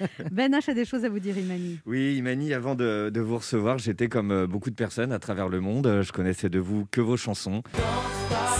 Ben H a des choses à vous dire, Imani. Oui, Imani, avant de, vous recevoir, j'étais comme euh, beaucoup de personnes à travers le monde. Je connaissais de vous que vos chansons.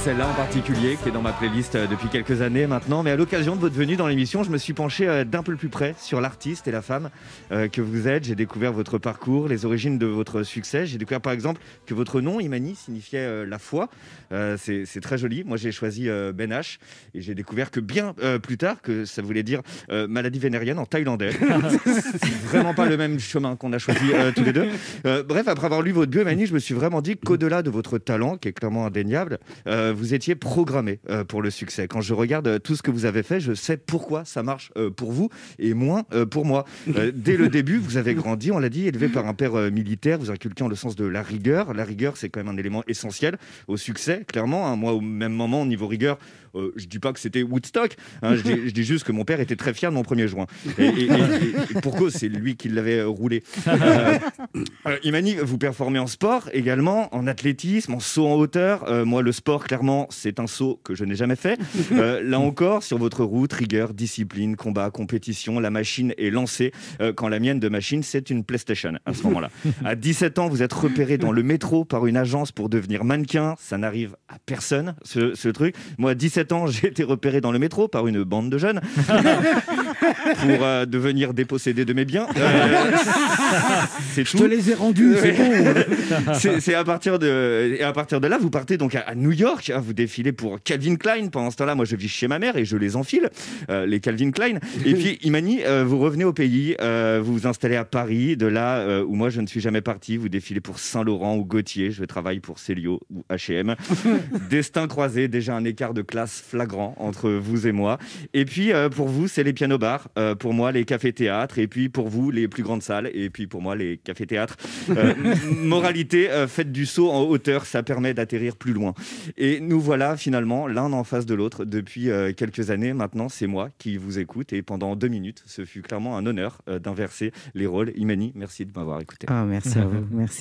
Celle-là en particulier, qui est dans ma playlist euh, depuis quelques années maintenant. Mais à l'occasion de votre venue dans l'émission, je me suis penché euh, d'un peu plus près sur l'artiste et la femme euh, que vous êtes. J'ai découvert votre parcours, les origines de votre succès. J'ai découvert par exemple que votre nom, Imani, signifiait la foi. C'est très joli. Moi, j'ai choisi Ben H et j'ai découvert que bien plus tard que ça voulait dire maladie vénérienne en thaïlandais. c'est vraiment pas le même chemin qu'on a choisi tous les deux. Bref, après avoir lu votre bio, Imani, je me suis vraiment dit qu'au-delà de votre talent, qui est clairement indéniable, euh, vous étiez programmé euh, pour le succès. Quand je regarde euh, tout ce que vous avez fait, je sais pourquoi ça marche pour vous et moins pour moi. Dès le début, vous avez grandi, on l'a dit, élevé par un père militaire, vous inculquant le sens de la rigueur. La rigueur, c'est quand même un élément essentiel au succès, clairement. hein. Moi, au même moment, au niveau rigueur, euh, je dis pas que c'était Woodstock, hein, je, dis, juste que mon père était très fier de mon premier joint. Et, et- et- c'est lui qui l'avait roulé. Imani, vous performez en sport également, en athlétisme, en saut en hauteur. Moi, le sport, clairement, c'est un saut que je n'ai jamais fait. Euh, là encore, sur votre route, rigueur, discipline, combat, compétition, la machine est lancée. Euh, quand la mienne de machine, c'est une PlayStation à ce moment-là. À 17 ans, vous êtes repéré dans le métro par une agence pour devenir mannequin. Ça n'arrive à personne, ce, ce truc. Moi, à 17 ans, j'ai été repéré dans le métro par une bande de jeunes pour euh, devenir dépossédé de mes biens. C'est Je te les ai rendus, c'est bon. c'est c'est à partir de et à partir de là, vous partez donc à, à New York. hein, vous défilez pour Calvin Klein. Pendant ce temps-là, moi, je vis chez ma mère et je les enfile, euh, les Calvin Klein. Et puis, Imani, euh, vous revenez au pays, euh, vous vous installez à Paris. De là euh, où moi, je ne suis jamais parti, vous défilez pour Saint Laurent ou Gaultier. Je travaille pour Célio ou H&M. Destin croisé, déjà un écart de classe flagrant entre vous et moi. Et puis, pour vous, c'est les pianos bars. Euh, pour moi, les cafés-théâtres. Et puis, pour vous, les plus grandes salles. Et puis, pour moi, les cafés-théâtres. Moralité, faites du saut en hauteur, ça permet d'atterrir plus loin. Et nous voilà finalement l'un en face de l'autre depuis euh, quelques années. Maintenant, c'est moi qui vous écoute. Et pendant deux minutes, ce fut clairement un honneur euh, d'inverser les rôles. Imani, merci de m'avoir écouté. Ah, merci à vous. Merci.